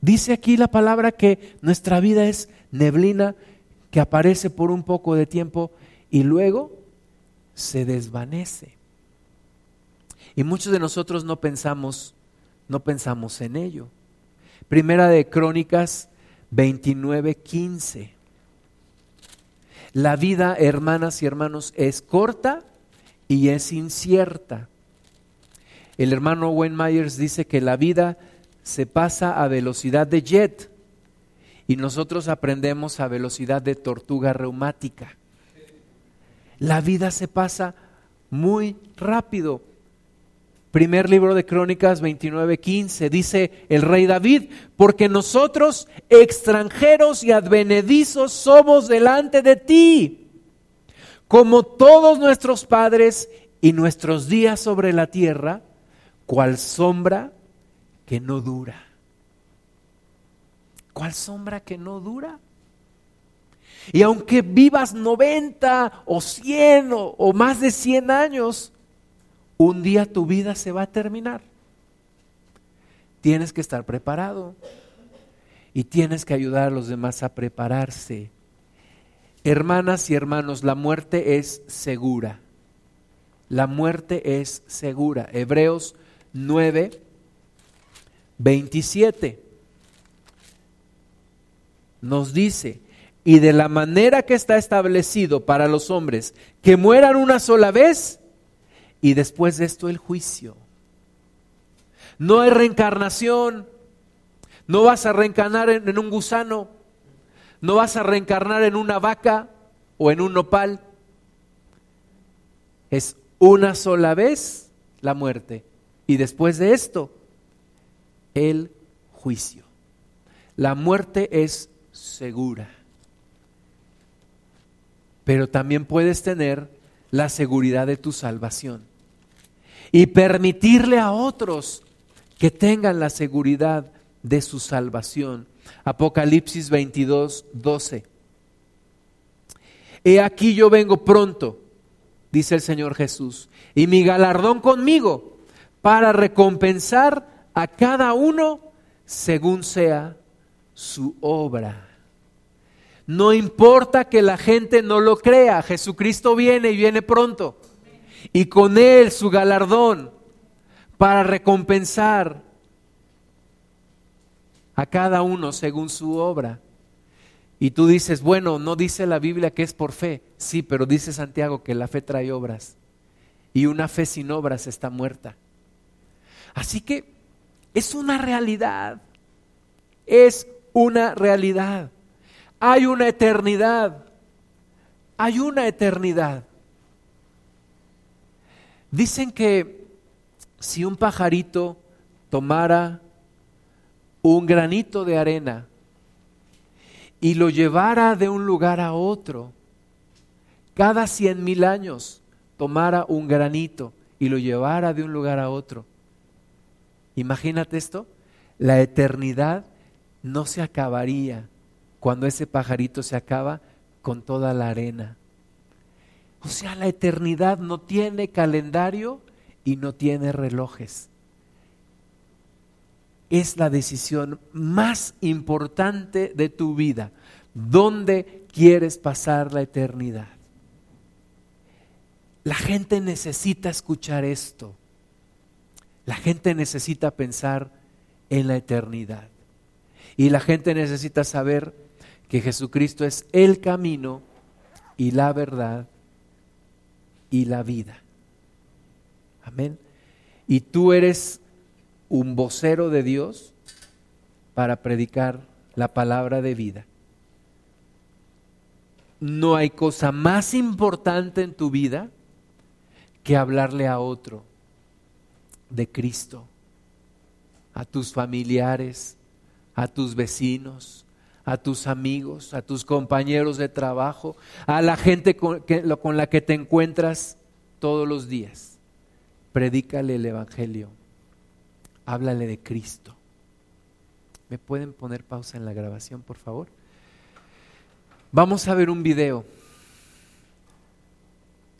Speaker 1: Dice aquí la palabra que nuestra vida es neblina que aparece por un poco de tiempo y luego se desvanece. Y muchos de nosotros no pensamos, no pensamos en ello. Primera de Crónicas 29, 15. La vida, hermanas y hermanos, es corta y es incierta. El hermano Wayne Myers dice que la vida se pasa a velocidad de jet y nosotros aprendemos a velocidad de tortuga reumática. La vida se pasa muy rápido. Primer libro de Crónicas 29:15 dice el rey David, porque nosotros extranjeros y advenedizos somos delante de ti, como todos nuestros padres y nuestros días sobre la tierra, cual sombra que no dura. ¿Cuál sombra que no dura? Y aunque vivas 90 o 100 o, o más de 100 años, un día tu vida se va a terminar. Tienes que estar preparado y tienes que ayudar a los demás a prepararse. Hermanas y hermanos, la muerte es segura. La muerte es segura. Hebreos 9, 27 nos dice, y de la manera que está establecido para los hombres, que mueran una sola vez, y después de esto el juicio. No hay reencarnación. No vas a reencarnar en, un gusano. No vas a reencarnar en una vaca o en un nopal. Es una sola vez la muerte. Y después de esto, el juicio. La muerte es segura. Pero también puedes tener la seguridad de tu salvación y permitirle a otros que tengan la seguridad de su salvación. Apocalipsis 22, 12. He aquí yo vengo pronto, dice el Señor Jesús, y mi galardón conmigo para recompensar a cada uno según sea su obra. No importa que la gente no lo crea, Jesucristo viene y viene pronto y con él su galardón para recompensar a cada uno según su obra. Y tú dices, bueno, no dice la Biblia que es por fe. Sí, pero dice Santiago que la fe trae obras. Y una fe sin obras está muerta. Así que es una realidad. Es una realidad. Hay una eternidad. Hay una eternidad. Dicen que si un pajarito tomara un granito de arena y lo llevara de un lugar a otro, cada cien mil años tomara un granito y lo llevara de un lugar a otro. Imagínate esto, la eternidad no se acabaría cuando ese pajarito se acaba con toda la arena. O sea, la eternidad no tiene calendario y no tiene relojes. Es la decisión más importante de tu vida. ¿Dónde quieres pasar la eternidad? La gente necesita escuchar esto. La gente necesita pensar en la eternidad. Y la gente necesita saber que Jesucristo es el camino y la verdad y la vida. Amén. Y tú eres un vocero de Dios para predicar la palabra de vida. No hay cosa más importante en tu vida que hablarle a otro de Cristo, a tus familiares, a tus vecinos, a tus amigos, a tus compañeros de trabajo, a la gente con, la que te encuentras todos los días. Predícale el Evangelio, háblale de Cristo. ¿Me pueden poner pausa en la grabación, por favor? Vamos a ver un video